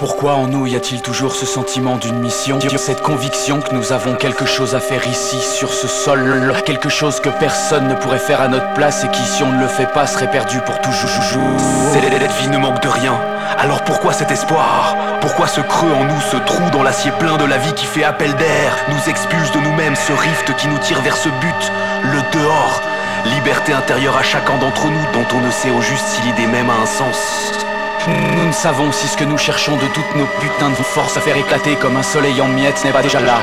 Pourquoi en nous y a-t-il toujours ce sentiment d'une mission Cette conviction que nous avons quelque chose à faire ici, sur ce sol Quelque chose que personne ne pourrait faire à notre place Et qui, si on ne le fait pas, serait perdu pour toujours. Cette vie ne manque de rien. Alors pourquoi cet espoir? Pourquoi ce creux en nous, ce trou dans l'acier plein de la vie qui fait appel d'air Nous expulse de nous-mêmes ce rift qui nous tire vers ce but, le dehors Liberté intérieure à chacun d'entre nous dont on ne sait au juste si l'idée même a un sens nous ne savons si ce que nous cherchons de toutes nos putains de forces à faire éclater comme un soleil en miettes n'est pas déjà là.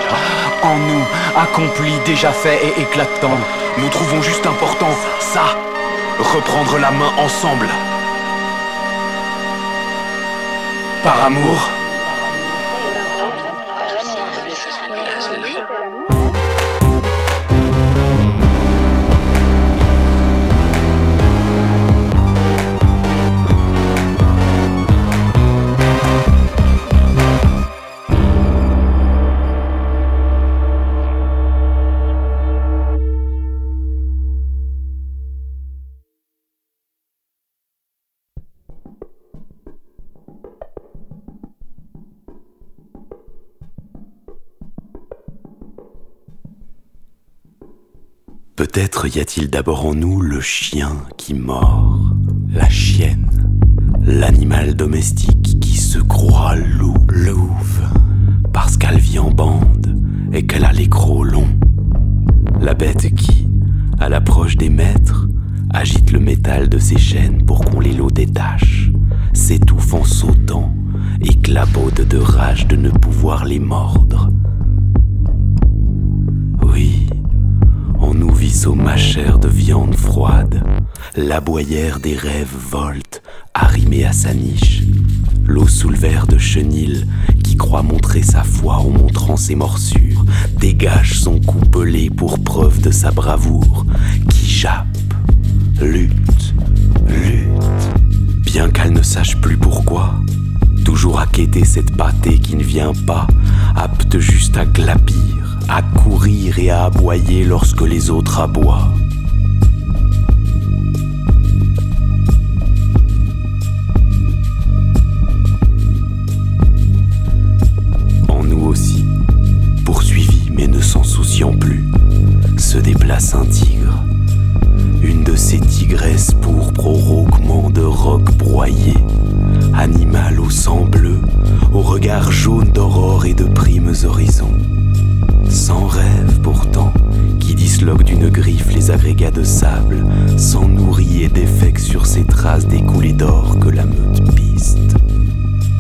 En nous, accompli, déjà fait et éclatant. Nous trouvons juste important ça. Reprendre la main ensemble. Par amour. Peut-être y a-t-il d'abord en nous le chien qui mord, la chienne, l'animal domestique qui se croit loup, louve, parce qu'elle vit en bande et qu'elle a les crocs longs. La bête qui, à l'approche des maîtres, agite le métal de ses chaînes pour qu'on les lots détache, s'étouffe en sautant et clabaude de rage de ne pouvoir les mordre. Nous visseau machère de viande froide, la boyère des rêves volte, arrimée à sa niche. L'eau sous le verre de chenil, qui croit montrer sa foi en montrant ses morsures, dégage son cou pelé pour preuve de sa bravoure, qui jappe, lutte, lutte, bien qu'elle ne sache plus pourquoi. Toujours à quêter cette pâtée qui ne vient pas, apte juste à glapir à courir et à aboyer lorsque les autres aboient. En nous aussi, poursuivi mais ne s'en souciant plus, se déplace un tigre. Une de ces tigresses pourpres au de roc broyé, animal au sang bleu, au regard jaune d'aurore et de agrégats de sable, sans nourrit et défecte sur ses traces des coulées d'or que la meute piste,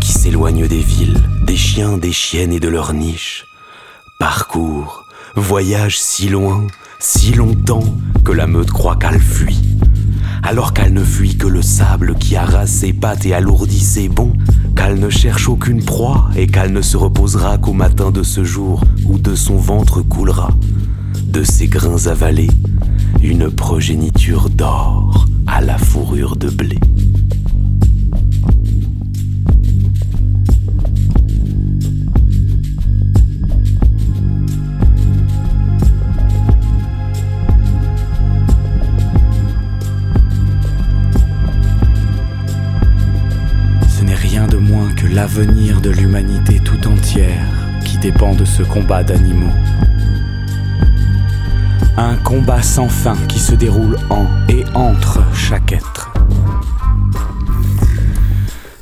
qui s'éloigne des villes, des chiens, des chiennes et de leurs niches, parcourt, voyage si loin, si longtemps que la meute croit qu'elle fuit, alors qu'elle ne fuit que le sable qui arrase ses pattes et alourdit ses bonds, qu'elle ne cherche aucune proie et qu'elle ne se reposera qu'au matin de ce jour où de son ventre coulera, de ses grains avalés, une progéniture d'or à la fourrure de blé. l'avenir de l'humanité tout entière qui dépend de ce combat d'animaux. Un combat sans fin qui se déroule en et entre chaque être.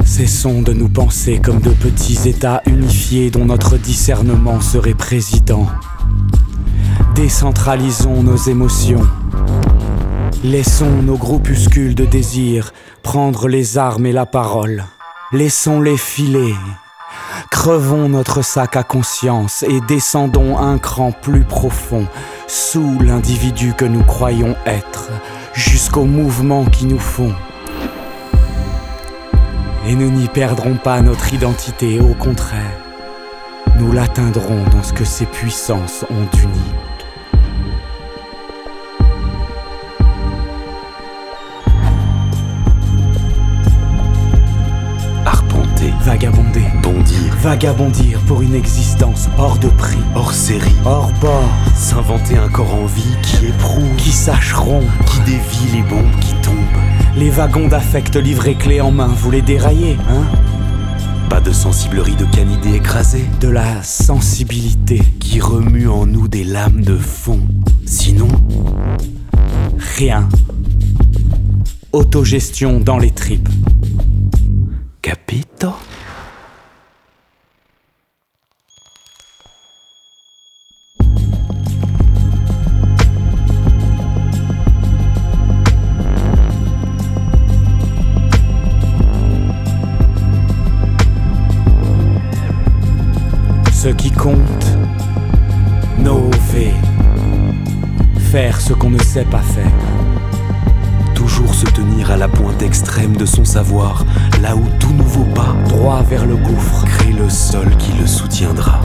Cessons de nous penser comme de petits États unifiés dont notre discernement serait président. Décentralisons nos émotions. Laissons nos groupuscules de désir prendre les armes et la parole. Laissons-les filer. Crevons notre sac à conscience et descendons un cran plus profond, sous l'individu que nous croyons être, jusqu'aux mouvements qui nous font. Et nous n'y perdrons pas notre identité, au contraire, nous l'atteindrons dans ce que ses puissances ont d'unique. Vagabondir pour une existence hors de prix, hors série, hors bord, s'inventer un corps en vie qui éprouve, qui sache rompre, qui dévie les bombes qui tombent. Les wagons d'affect livrés clés en main, vous les déraillez, hein? Pas de sensiblerie de canidés écrasés. De la sensibilité qui remue en nous des lames de fond. Sinon, rien. Autogestion dans les tripes. Capito Ce qui compte, Nové. Faire ce qu'on ne sait pas faire. Toujours se tenir à la pointe extrême de son savoir, là où tout nouveau pas, Droit vers le gouffre. crée le sol qui le soutiendra.